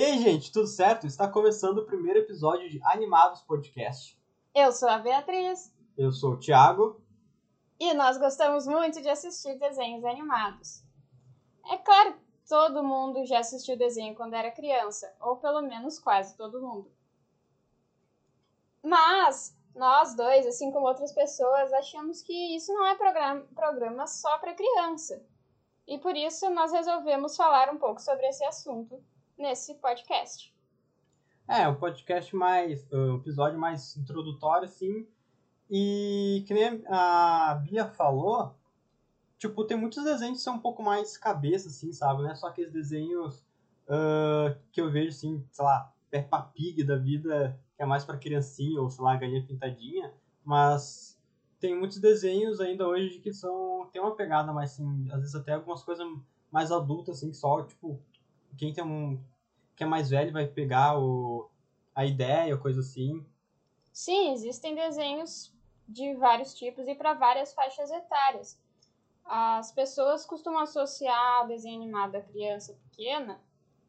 Ei, gente, tudo certo? Está começando o primeiro episódio de Animados Podcast. Eu sou a Beatriz. Eu sou o Thiago. E nós gostamos muito de assistir desenhos animados. É claro todo mundo já assistiu desenho quando era criança, ou pelo menos quase todo mundo. Mas nós dois, assim como outras pessoas, achamos que isso não é programa, programa só para criança. E por isso nós resolvemos falar um pouco sobre esse assunto nesse podcast. É, um podcast mais. um episódio mais introdutório, assim. E que nem a Bia falou, tipo, tem muitos desenhos que são um pouco mais cabeça, assim, sabe? Não é só aqueles desenhos uh, que eu vejo, assim, sei lá, Peppa Pig da vida, que é mais pra criancinha, ou sei lá, galinha pintadinha. Mas tem muitos desenhos ainda hoje que são. tem uma pegada mais, assim, às vezes até algumas coisas mais adultas, assim, que só, tipo, quem tem um. Que é mais velho vai pegar o, a ideia, coisa assim. Sim, existem desenhos de vários tipos e para várias faixas etárias. As pessoas costumam associar desenho animado à criança pequena,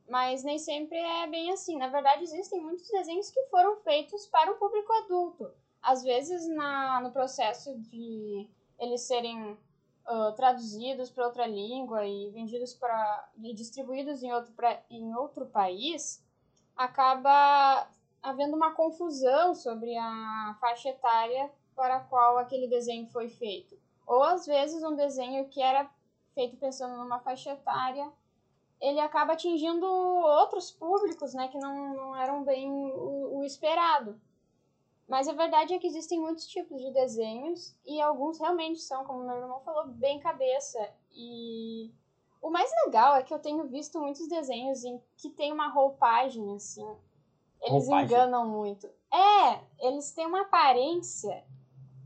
mas nem sempre é bem assim. Na verdade, existem muitos desenhos que foram feitos para o público adulto. Às vezes, na, no processo de eles serem uh, traduzidos para outra língua e vendidos para e distribuídos em outro, pra, em outro país, acaba havendo uma confusão sobre a faixa etária para a qual aquele desenho foi feito. Ou às vezes um desenho que era feito pensando numa faixa etária, ele acaba atingindo outros públicos, né, que não, não eram bem o, o esperado. Mas a verdade é que existem muitos tipos de desenhos e alguns realmente são, como meu irmão falou, bem cabeça. E o mais legal é que eu tenho visto muitos desenhos em que tem uma roupagem assim. Eles roupagem. enganam muito. É, eles têm uma aparência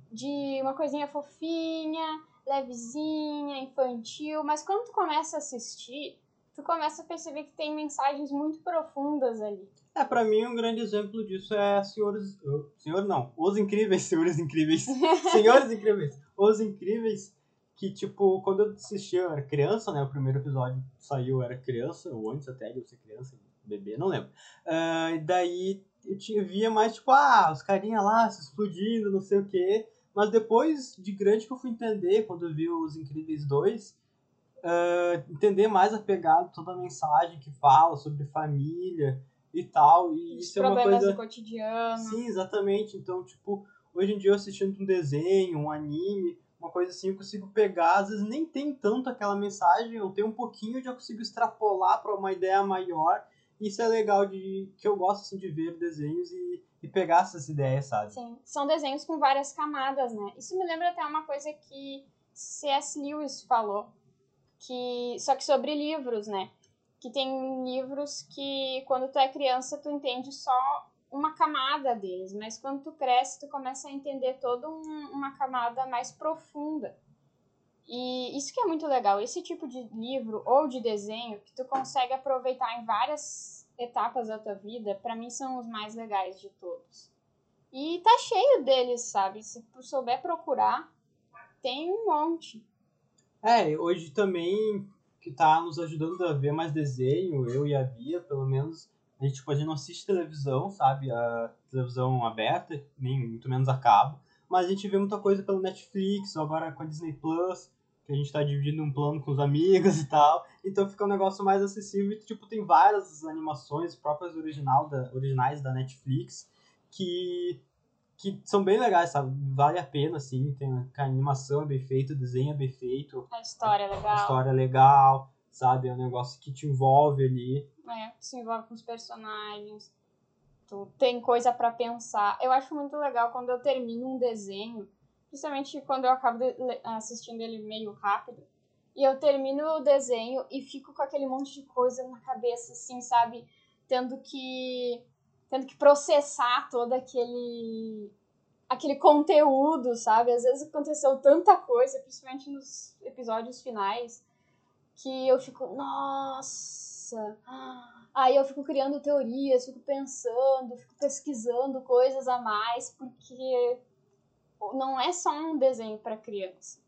de uma coisinha fofinha, levezinha, infantil, mas quando tu começa a assistir, tu começa a perceber que tem mensagens muito profundas ali. É, para mim um grande exemplo disso é Senhores, Senhor não, Os Incríveis, Senhores Incríveis, Senhores Incríveis, Os Incríveis, que tipo, quando eu assisti eu era criança, né, o primeiro episódio saiu eu era criança, ou antes até de eu ser criança, bebê, não lembro. Uh, e daí eu tinha, via mais tipo, ah, os carinha lá se explodindo, não sei o quê. Mas depois de grande que eu fui entender, quando eu vi Os Incríveis 2, uh, ah, entender mais a pegada, toda a mensagem que fala sobre família e tal. E Os isso é uma coisa. do cotidiano. Sim, exatamente. Então, tipo, hoje em dia eu assistindo um desenho, um anime, uma coisa assim, eu consigo pegar, às vezes nem tem tanto aquela mensagem, eu tenho um pouquinho, já consigo extrapolar para uma ideia maior. Isso é legal de que eu gosto assim, de ver desenhos e e pegar essas ideias, sabe? Sim, são desenhos com várias camadas, né? Isso me lembra até uma coisa que C.S. Lewis falou, que só que sobre livros, né? Que tem livros que quando tu é criança tu entende só uma camada deles, mas quando tu cresce tu começa a entender toda um, uma camada mais profunda. E isso que é muito legal, esse tipo de livro ou de desenho que tu consegue aproveitar em várias etapas da tua vida, para mim são os mais legais de todos. E tá cheio deles, sabe? Se tu souber procurar, tem um monte. É, hoje também que tá nos ajudando a ver mais desenho, eu e a Bia, pelo menos, a gente, tipo, a gente não assiste televisão, sabe? A televisão aberta, nem muito menos a cabo, mas a gente vê muita coisa pelo Netflix, agora com a Disney Plus, que a gente tá dividindo um plano com os amigos e tal. Então fica um negócio mais acessível e, tipo, tem várias animações próprias original da, originais da Netflix que, que são bem legais, sabe? Vale a pena, assim. Tem, a animação é bem feita, o desenho é bem feito. A história é legal. A história é legal, sabe? É um negócio que te envolve ali. É, se envolve com os personagens. Tu tem coisa para pensar. Eu acho muito legal quando eu termino um desenho Principalmente quando eu acabo assistindo ele meio rápido. E eu termino o desenho e fico com aquele monte de coisa na cabeça, assim, sabe? Tendo que. Tendo que processar todo aquele. aquele conteúdo, sabe? Às vezes aconteceu tanta coisa, principalmente nos episódios finais, que eu fico, nossa! Aí eu fico criando teorias, fico pensando, fico pesquisando coisas a mais, porque não é só um desenho para criança.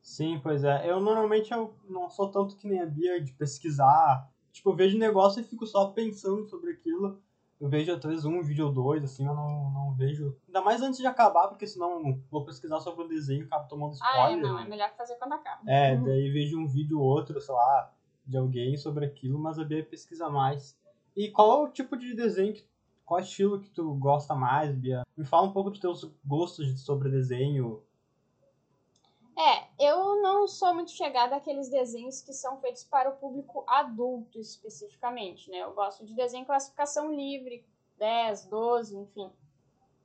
Sim, pois é. Eu normalmente eu não sou tanto que nem a Bia de pesquisar, tipo, eu vejo negócio e fico só pensando sobre aquilo. Eu vejo às vezes um vídeo ou dois, assim, eu não, não vejo. Ainda mais antes de acabar, porque senão vou pesquisar sobre o desenho e acabo tomando spoiler. Ah, é, não, né? é melhor fazer quando acaba. É, Uhum. daí vejo um vídeo ou outro, sei lá, de alguém sobre aquilo, mas a Bia pesquisa mais. E qual é o tipo de desenho, que, qual estilo que tu gosta mais, Bia? Me fala um pouco dos teus gostos sobre desenho. É, eu não sou muito chegada àqueles desenhos que são feitos para o público adulto especificamente, né? Eu gosto de desenho em classificação livre, 10, 12, enfim,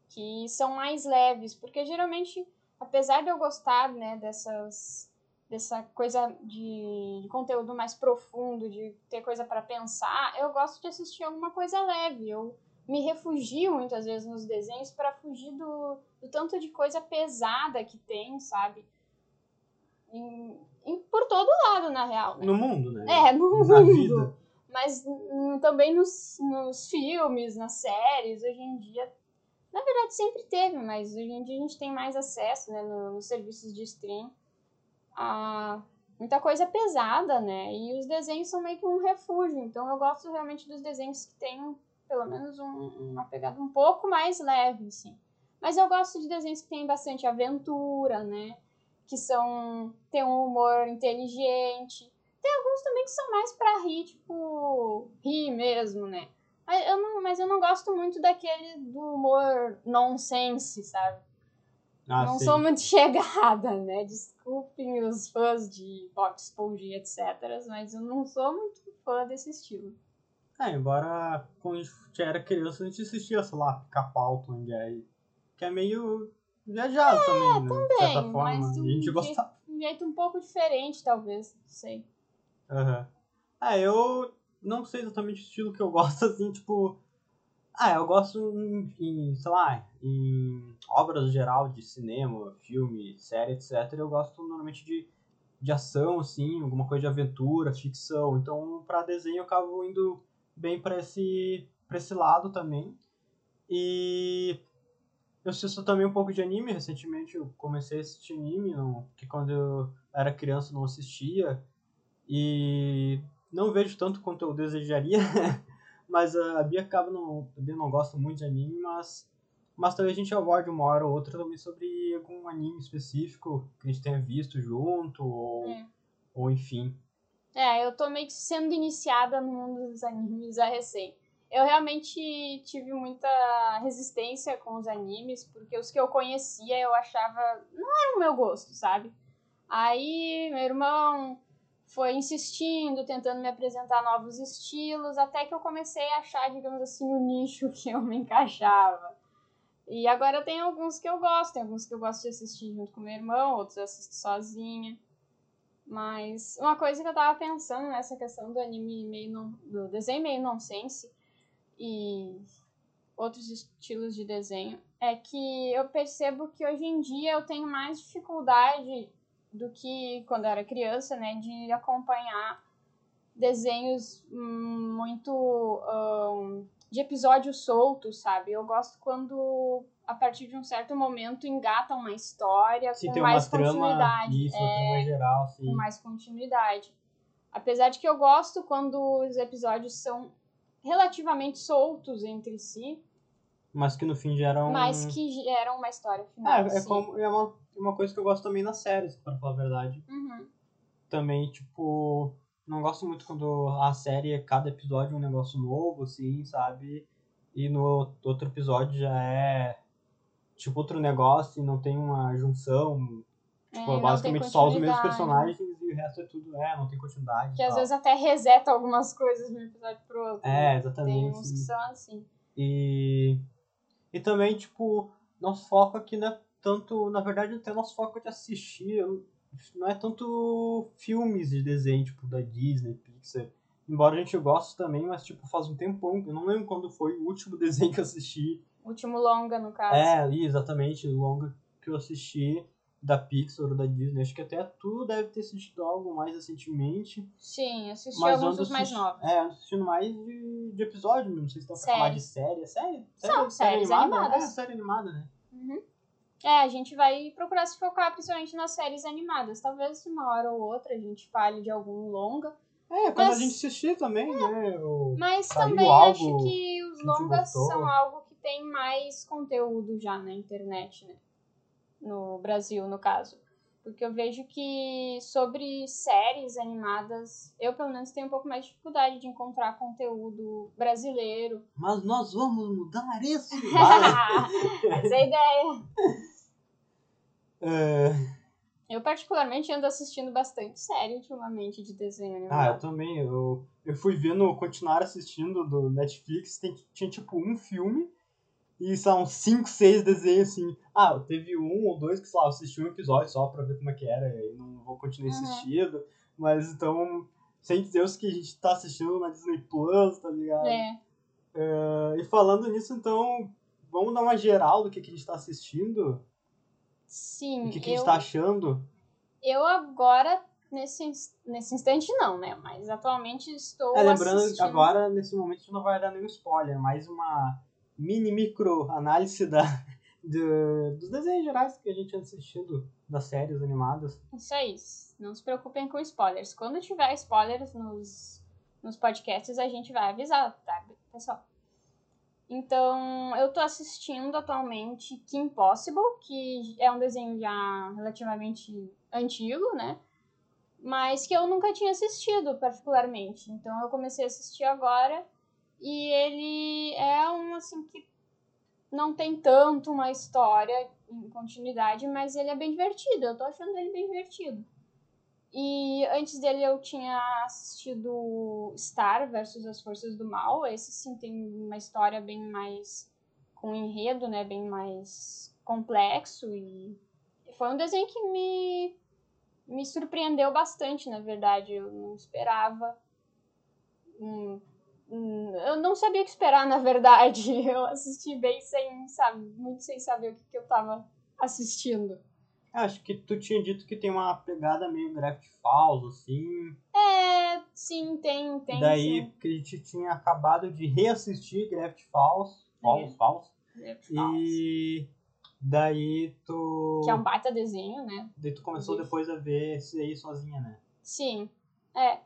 que são mais leves, porque geralmente, apesar de eu gostar, né, dessas dessa coisa de, conteúdo mais profundo, de ter coisa para pensar, eu gosto de assistir alguma coisa leve. Eu me refugio muitas vezes nos desenhos para fugir do, do tanto de coisa pesada que tem, sabe? Em, em- por todo lado, na real. Né? No mundo, né? É, no Na mundo. vida. Mas hum, também nos, nos filmes, nas séries, hoje em dia. Na verdade, sempre teve, mas hoje em dia a gente tem mais acesso, né, no- nos serviços de stream a muita coisa pesada, né? E os desenhos são meio que um refúgio. Então eu gosto realmente dos desenhos que têm pelo menos um- uma pegada um pouco mais leve, assim. Mas eu gosto de desenhos que têm bastante aventura, né? Que são. tem um humor inteligente. Tem alguns também que são mais pra rir, tipo. rir mesmo, né? Mas eu não, mas eu não gosto muito daquele do humor nonsense, sabe? Ah, não sim. sou muito chegada, né? Desculpem os fãs de Bob Esponja etc. Mas eu não sou muito fã desse estilo. É, embora quando a gente era criança a gente assistia, sei lá, e Jerry, que é meio viajado também, né? De certa forma. mas um a gente jeito, gostava. um jeito um pouco diferente, talvez. Não sei. Aham. É, eu não sei exatamente o estilo que eu gosto, assim, tipo. Ah, eu gosto em, em, sei lá, em obras geral de cinema, filme, série, etc. Eu gosto normalmente de, de ação, assim, alguma coisa de aventura, ficção. Então, pra desenho eu acabo indo bem pra esse, pra esse lado também. E eu assisto também um pouco de anime. Recentemente eu comecei a assistir anime, não, que quando eu era criança não assistia. E não vejo tanto quanto eu desejaria, mas a Bia acaba não, a Bia não gosta muito de anime, mas mas talvez a gente aborde uma hora ou outra também sobre algum anime específico que a gente tenha visto junto ou, É. ou enfim. É, eu tô meio que sendo iniciada no mundo dos animes a recém. Eu realmente tive muita resistência com os animes, porque os que eu conhecia eu achava. não era o meu gosto, sabe? Aí meu irmão foi insistindo, tentando me apresentar novos estilos, até que eu comecei a achar, digamos assim, o nicho que eu me encaixava. E agora tem alguns que eu gosto, tem alguns que eu gosto de assistir junto com meu irmão, outros eu assisto sozinha. Mas uma coisa que eu tava pensando nessa questão do anime meio non, do desenho meio nonsense e outros estilos de desenho é que eu percebo que hoje em dia eu tenho mais dificuldade do que quando eu era criança, né, de acompanhar desenhos hum, muito hum, de episódios soltos, sabe? Eu gosto quando a partir de um certo momento engatam uma história Se com tem mais uma trama, continuidade. isso, É, trama geral, assim. com mais continuidade. Apesar de que eu gosto quando os episódios são relativamente soltos entre si, Mas que no fim geram. mas que geram uma história final. É, é, sim. como, é uma, uma coisa que eu gosto também nas séries, pra falar a verdade. Uhum. Também, tipo, não gosto muito quando a série, cada episódio é um negócio novo, assim, sabe? E no outro episódio já é, tipo, outro negócio e não tem uma junção. Tipo, É, não basicamente tem só os mesmos personagens e o resto é tudo, é, não tem continuidade. Que às vezes até reseta algumas coisas de um episódio pro outro. É, né? Tem exatamente. uns que são assim. E, e também, tipo, nosso foco aqui não é tanto. Na verdade, até nosso foco de assistir não é tanto filmes de desenho, tipo, da Disney, Pixar. Embora a gente goste também, mas, tipo, faz um tempão. Eu não lembro quando foi o último desenho que eu assisti. Último longa, no caso. É, exatamente, o longa que eu assisti da Pixar ou da Disney. Acho que até tu deve ter assistido algo mais recentemente. Sim, assisti Mas alguns dos mais novos. É, ando assistindo mais de, de episódio, não sei se dá pra chamar de série. É série? São série séries animada? animadas. É, série animada, né? Uhum. É, a gente vai procurar se focar principalmente nas séries animadas. Talvez uma hora ou outra a gente fale de algum longa. É, quando Mas- a gente assistir também, né? o- Mas também acho que os longas são algo que tem mais conteúdo já na internet, né? No Brasil, no caso. Porque eu vejo que sobre séries animadas, eu pelo menos tenho um pouco mais de dificuldade de encontrar conteúdo brasileiro. Mas nós vamos mudar isso! Essa é a ideia. É, Eu particularmente ando assistindo bastante série ultimamente de desenho Ah, eu animado. também. Eu, eu fui vendo, continuar assistindo do Netflix, tem, tinha tipo um filme e são cinco, seis desenhos assim. Ah, teve um ou dois que, sei lá, eu assisti um episódio só pra ver como é que era e não vou continuar Uhum. assistindo. Mas então, sem dizer os que a gente tá assistindo na Disney Plus, tá ligado? É. É, e falando nisso, então, vamos dar uma geral do que, que a gente tá assistindo? Sim, O que, que a eu, gente tá achando? eu agora, nesse, nesse instante não, né? Mas atualmente estou É, lembrando que assistindo... agora, nesse momento, a gente não vai dar nenhum spoiler, mais uma mini micro análise da, do- dos desenhos gerais que a gente tinha assistido, das séries animadas. Isso aí. Não se preocupem com spoilers. Quando tiver spoilers nos, nos podcasts, a gente vai avisar, tá, pessoal? Então, eu tô assistindo atualmente Kim Possible, que é um desenho já relativamente antigo, né? Mas que eu nunca tinha assistido particularmente. Então, eu comecei a assistir agora. E ele é um, assim, que não tem tanto uma história em continuidade, mas ele é bem divertido. Eu tô achando ele bem divertido. E antes dele eu tinha assistido Star versus as Forças do Mal. Esse sim tem uma história bem mais com enredo, né, bem mais complexo e foi um desenho que me me surpreendeu bastante, na verdade. Eu não esperava. Hum, eu não sabia o que esperar, na verdade. Eu assisti bem sem, sabe, muito sem saber o que, que eu tava assistindo. Acho que tu tinha dito que tem uma pegada meio Graft Falls, assim. É, sim, tem, tem. Daí, sim. porque a gente tinha acabado de reassistir Graft Falls. Falls, É. Falls. Falar. E daí tu. Que é um baita desenho, né? Daí tu começou Inclusive. depois a ver esse aí sozinha, né? Sim. É.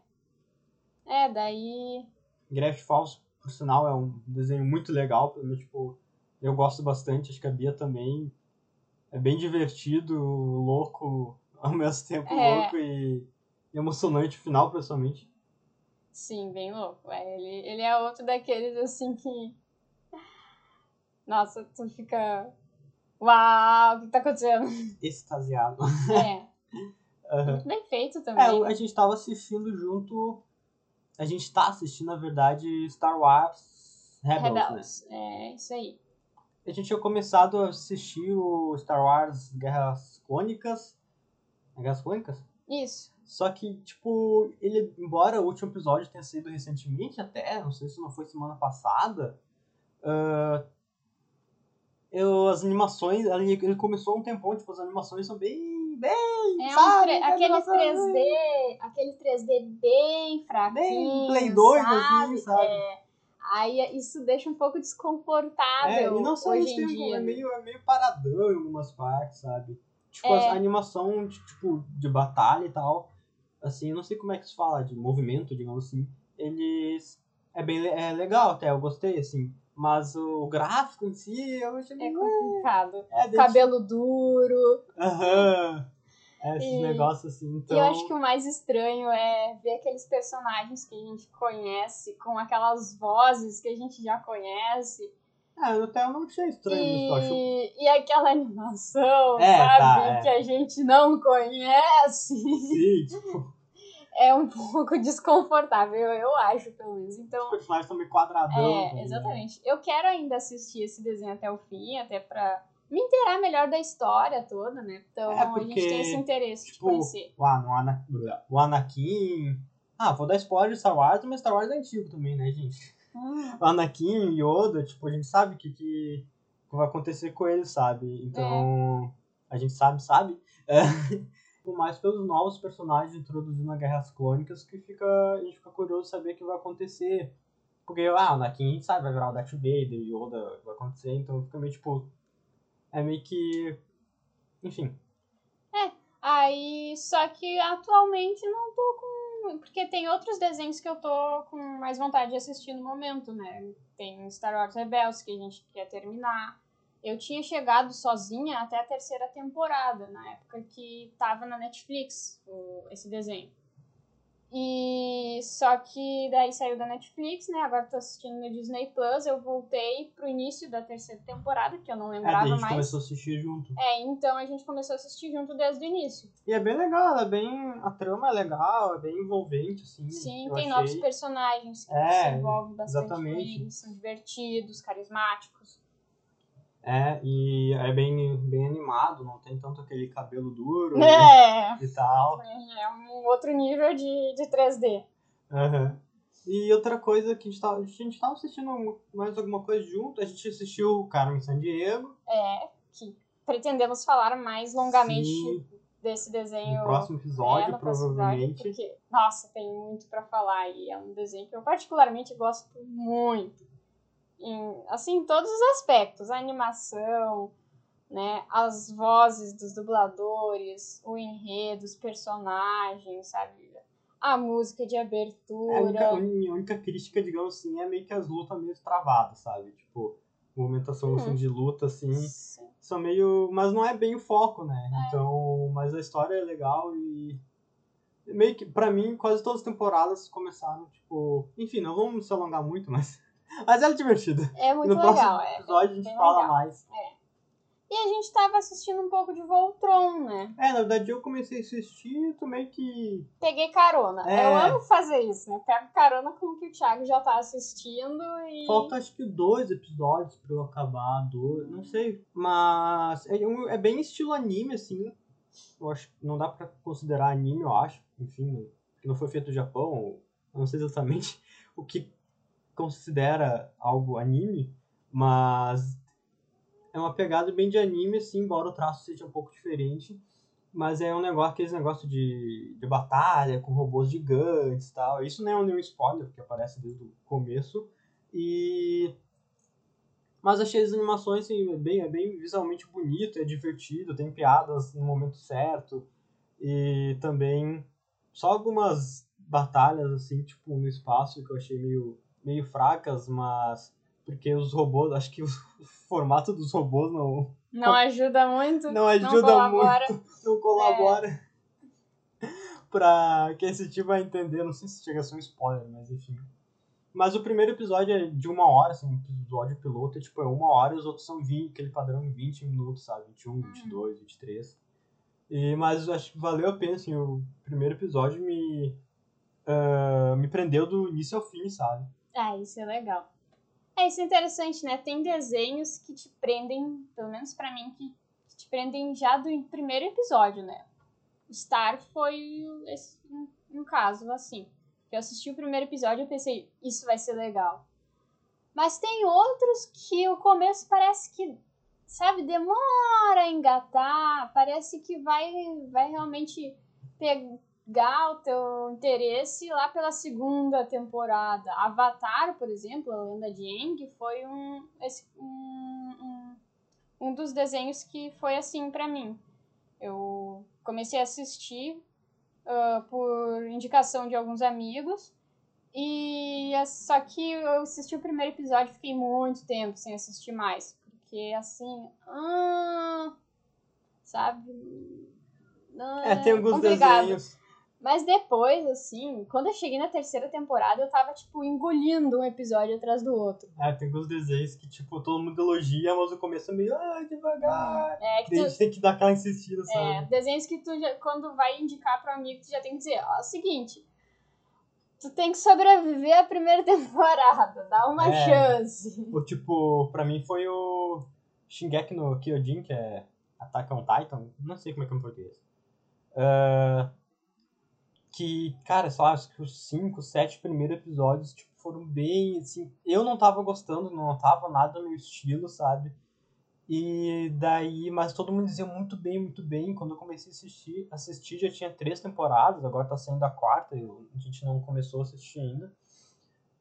É, daí. Graft Falls, por sinal, é um desenho muito legal. Pra mim, tipo, eu gosto bastante, acho que a Bia também. É bem divertido, louco, ao mesmo tempo É. louco e emocionante o final, principalmente. Sim, bem louco. É, ele, ele é outro daqueles assim que. Nossa, tu fica. Uau, o que tá acontecendo? Extasiado. É. Aham. Muito bem feito É, também. a gente tava assistindo junto. A gente tá assistindo, na verdade, Star Wars Rebels, né? Rebels. É, isso aí. A gente tinha começado a assistir o Star Wars Guerras Clônicas. É Guerras Clônicas? Isso. Só que, tipo, ele, embora o último episódio tenha saído recentemente, até, não sei se não foi semana passada, ah, eu, as animações, ele, ele começou um tempão, tipo, as animações são bem, bem, É sabe? aquele animação 3D, aquele 3D bem fraquinho, Bem Play 2, sabe? assim, sabe? É, aí isso deixa um pouco desconfortável É, e não só isso, é, né? meio, é meio paradão em algumas partes, sabe? Tipo, É. a animação, de, tipo, de batalha e tal, assim, eu não sei como é que se fala, de movimento, digamos assim, eles... É bem é legal até, eu gostei, assim, mas o gráfico em si, eu achei É complicado. É, Cabelo duro. Aham. É, esses E- negócios assim, então... E eu acho que o mais estranho é ver aqueles personagens que a gente conhece, com aquelas vozes que a gente já conhece. É, eu até não achei estranho isso, eu acho... E, e aquela animação, É, sabe? tá, é. Que a gente não conhece. Sim, tipo, É um pouco desconfortável, eu acho, pelo menos. os Então, personagens são meio quadradão. é, exatamente. Eu quero ainda assistir esse desenho até o fim, até pra me inteirar melhor da história toda, né? Então, É, a porque, gente tem esse interesse Tipo, de conhecer. o, Ana- o, Ana- o Anakin... Ah, vou dar spoiler de Star Wars, mas Star Wars é antigo também, né, gente? Hum, O Anakin e Yoda, tipo, a gente sabe o que, que vai acontecer com eles, sabe? Então, a gente sabe, sabe? É. mais pelos novos personagens introduzidos na Guerras Clônicas que fica, a gente fica curioso saber o que vai acontecer. Porque, ah, o Anakin a gente sabe, vai virar o Darth Vader, Yoda vai acontecer, então fica meio tipo. É meio que. Enfim. Aí, só que atualmente não tô com porque tem outros desenhos que eu tô com mais vontade de assistir no momento, né? Tem Star Wars Rebels que a gente quer terminar. Eu tinha chegado sozinha até a terceira temporada, na época que tava na Netflix o, esse desenho. E só que daí saiu da Netflix, né? Agora tô assistindo no Disney Plus. Eu voltei pro início da terceira temporada, que eu não É, lembrava daí a gente mais. começou a assistir junto. É, então a gente começou a assistir junto desde o início. E é bem legal, é bem. A trama é legal, é bem envolvente, assim. Sim, tem achei. novos personagens que É, se envolvem bastante exatamente. com eles, são divertidos, carismáticos. É, e é bem, bem animado, não tem tanto aquele cabelo duro É, e tal. é um outro nível de, de 3D. Aham. E outra coisa que a gente tava, a gente tava assistindo mais alguma coisa junto, a gente assistiu Carmen Sandiego. É, que pretendemos falar mais longamente Sim, desse desenho. no próximo né, episódio, no próximo episódio, provavelmente. porque, nossa, tem muito pra falar e é um desenho que eu particularmente gosto muito. Em, assim, em todos os aspectos, a animação, né, as vozes dos dubladores, o enredo, os personagens, sabe? A música de É, a única, abertura. a única crítica, digamos assim, é meio que as lutas meio travadas, sabe? Tipo, movimentação assim, de luta, assim, Sim. são meio. Mas não é bem o foco, né? Então. Mas a história é legal e. Meio que, pra mim, quase todas as temporadas começaram, tipo. Enfim, não vamos se alongar muito, mas. Mas é divertido. É muito no legal, próximo é. episódio a gente fala legal. mais. E a gente tava assistindo um pouco de Voltron, né? É, na verdade eu comecei a assistir, tô meio que. Peguei carona. É. Eu amo fazer isso, né? Pego carona com o que o Thiago já tá assistindo e. Falta acho que dois episódios pra eu acabar, dois, não sei. Mas é, um- é bem estilo anime, assim. Eu acho que não dá pra considerar anime, eu acho. Enfim, que não foi feito no Japão, não sei exatamente o que considera algo anime, mas é uma pegada bem de anime, assim, embora o traço seja um pouco diferente. Mas é um negócio, aqueles negócios de, de batalha com robôs gigantes e tal. Isso não é nenhum spoiler, porque aparece desde o começo. E. Mas achei as animações assim, é bem, é bem visualmente bonito, é divertido, tem piadas no momento certo. E também só algumas batalhas assim, tipo, no espaço que eu achei meio, meio fracas, mas porque os robôs, acho que o formato dos robôs não, Não ajuda muito. não ajuda colabora. muito, não colabora pra quem assistir vai entender. Não sei se chega a ser um spoiler, mas enfim. Mas o primeiro episódio é de uma hora, assim, o episódio piloto é tipo é uma hora e os outros são 20, aquele padrão em 20 minutos, sabe? 21, 22, 23. E, mas acho que valeu a pena, assim, o primeiro episódio me, ah, me prendeu do início ao fim, sabe? Ah, isso é legal. É, isso é interessante, né? Tem desenhos que te prendem, pelo menos pra mim, que que te prendem já do primeiro episódio, né? Star foi esse, um, um caso assim. Eu assisti o primeiro episódio e pensei, isso vai ser legal. Mas tem outros que o começo parece que, sabe, demora a engatar, parece que vai, vai realmente pegar o teu interesse lá pela segunda temporada. Avatar, por exemplo, a Lenda de Aang, foi um, esse, um, um, um dos desenhos que foi assim pra mim. Eu comecei a assistir ah, por indicação de alguns amigos. E é só que eu assisti o primeiro episódio e fiquei muito tempo sem assistir mais. Porque assim. ah, sabe? Ah, É, tem alguns complicado. desenhos. Mas depois, assim, quando eu cheguei na terceira temporada, eu tava, tipo, engolindo um episódio atrás do outro. É, tem alguns desenhos que, tipo, todo mundo elogia, mas o começo é meio, ah, devagar. É, que Daí a tu, tem que dar aquela insistida, é, sabe? desenhos que tu, já, quando vai indicar pro amigo, tu já tem que dizer, ó, é o seguinte, tu tem que sobreviver à primeira temporada, dá uma É. chance. Ou, tipo, pra mim foi o Shingeki no Kyojin, que é Attack on Titan, não sei como é que é em português. Ah, que, cara, sei lá, acho que os 5, 7 primeiros episódios, tipo, foram bem, assim, eu não tava gostando, não tava nada no meu estilo, sabe? E daí, mas todo mundo dizia muito bem, muito bem. Quando eu comecei a assistir, assistir já tinha três temporadas, agora tá saindo a quarta, eu- a gente não começou a assistir ainda.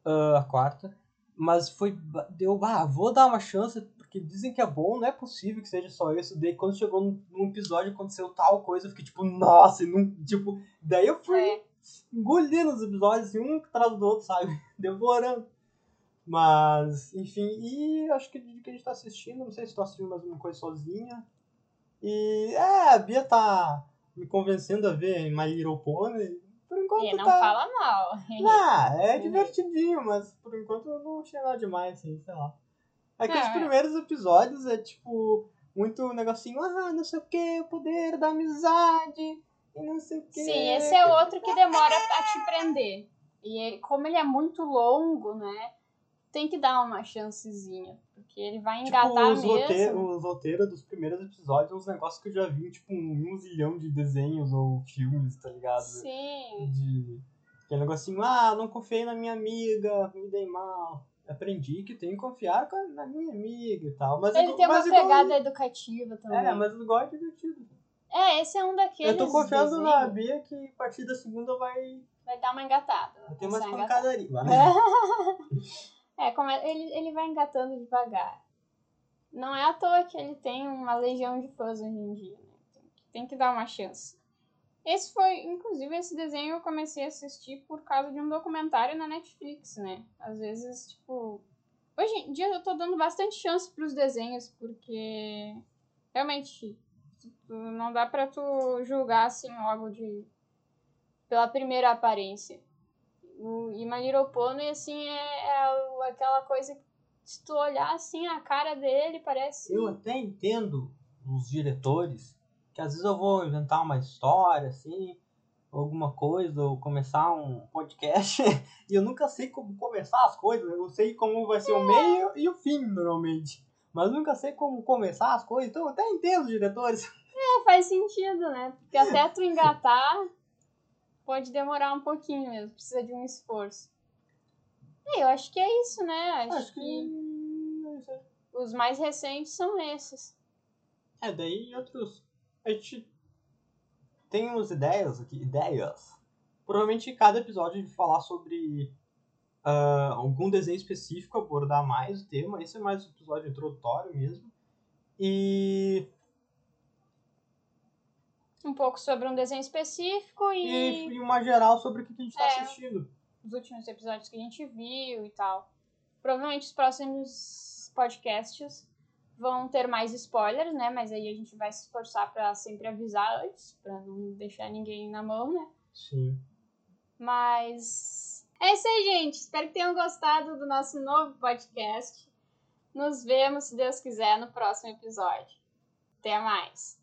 ah, a quarta. Mas foi. Deu, ah, vou dar uma chance, porque dizem que é bom, não é possível que seja só isso. Daí quando chegou num, episódio aconteceu tal coisa, eu fiquei tipo, nossa, e não, tipo. Daí eu fui É, engolindo os episódios, assim, um atrás do outro, sabe? Devorando. Mas, enfim, e acho que que a gente tá assistindo, não sei se tô assistindo mais uma coisa sozinha. E é, a Bia tá me convencendo a ver My Little Pony. Por enquanto E não tá. fala mal. Não, é divertidinho, mas por enquanto eu não achei nada demais, assim, sei lá. É que os É. primeiros episódios é tipo muito negocinho, ah, não sei o que, o poder da amizade, e não sei o que. Sim, esse é outro que demora a te prender. E ele, como ele é muito longo, né? Tem que dar uma chancezinha. Porque ele vai Tipo, engatar os, mesmo. rote- os roteiros dos primeiros episódios, uns negócios que eu já vi, tipo, um, um zilhão de desenhos ou filmes, tá ligado? Sim. De. Aquele negocinho, ah, não confiei na minha amiga, me dei mal. Aprendi que tenho que confiar na minha amiga e tal. Mas Ele tem uma mas igual- pegada educativa também. É, mas igual é divertido. É, esse é um daqueles. eu tô confiando na desenhos, Bia que a partir da segunda vai, Vai dar uma engatada. vai ter Vai mais ser engatada. pancadaria. Né? É, como é- ele, ele vai engatando devagar. Não é à toa que ele tem uma legião de fãs hoje em dia, né? Tem que dar uma chance. Esse foi, inclusive, esse desenho eu comecei a assistir por causa de um documentário na Netflix, né? Às vezes, tipo. Hoje em dia eu tô dando bastante chance pros desenhos, porque realmente tu- não dá pra tu julgar assim logo de. pela primeira aparência. O, e assim, é, é aquela coisa que se tu olhar assim a cara dele, parece. Eu até entendo os diretores que às vezes eu vou inventar uma história, assim, alguma coisa, ou começar um podcast, e eu nunca sei como começar as coisas. Eu sei como vai ser o meio e o fim, normalmente. Mas eu nunca sei como começar as coisas, então eu até entendo diretores. É, faz sentido, né? Porque até tu engatar pode demorar um pouquinho mesmo, precisa de um esforço. É, eu acho que é isso, né? Acho, Acho que... que. é os mais recentes são esses. É, daí outros. A gente tem umas ideias aqui, ideias. Provavelmente cada episódio a gente falar sobre ah, algum desenho específico, abordar mais o tema. Esse é mais um episódio introdutório mesmo. E, Um pouco sobre um desenho específico e, e e uma geral sobre o que a gente está É. assistindo. os últimos episódios que a gente viu e tal. Provavelmente os próximos podcasts vão ter mais spoilers, né? Mas aí a gente vai se esforçar pra sempre avisar antes, pra não deixar ninguém na mão, né? Sim. Mas é isso aí, gente. Espero que tenham gostado do nosso novo podcast. Nos vemos, se Deus quiser, no próximo episódio. Até mais.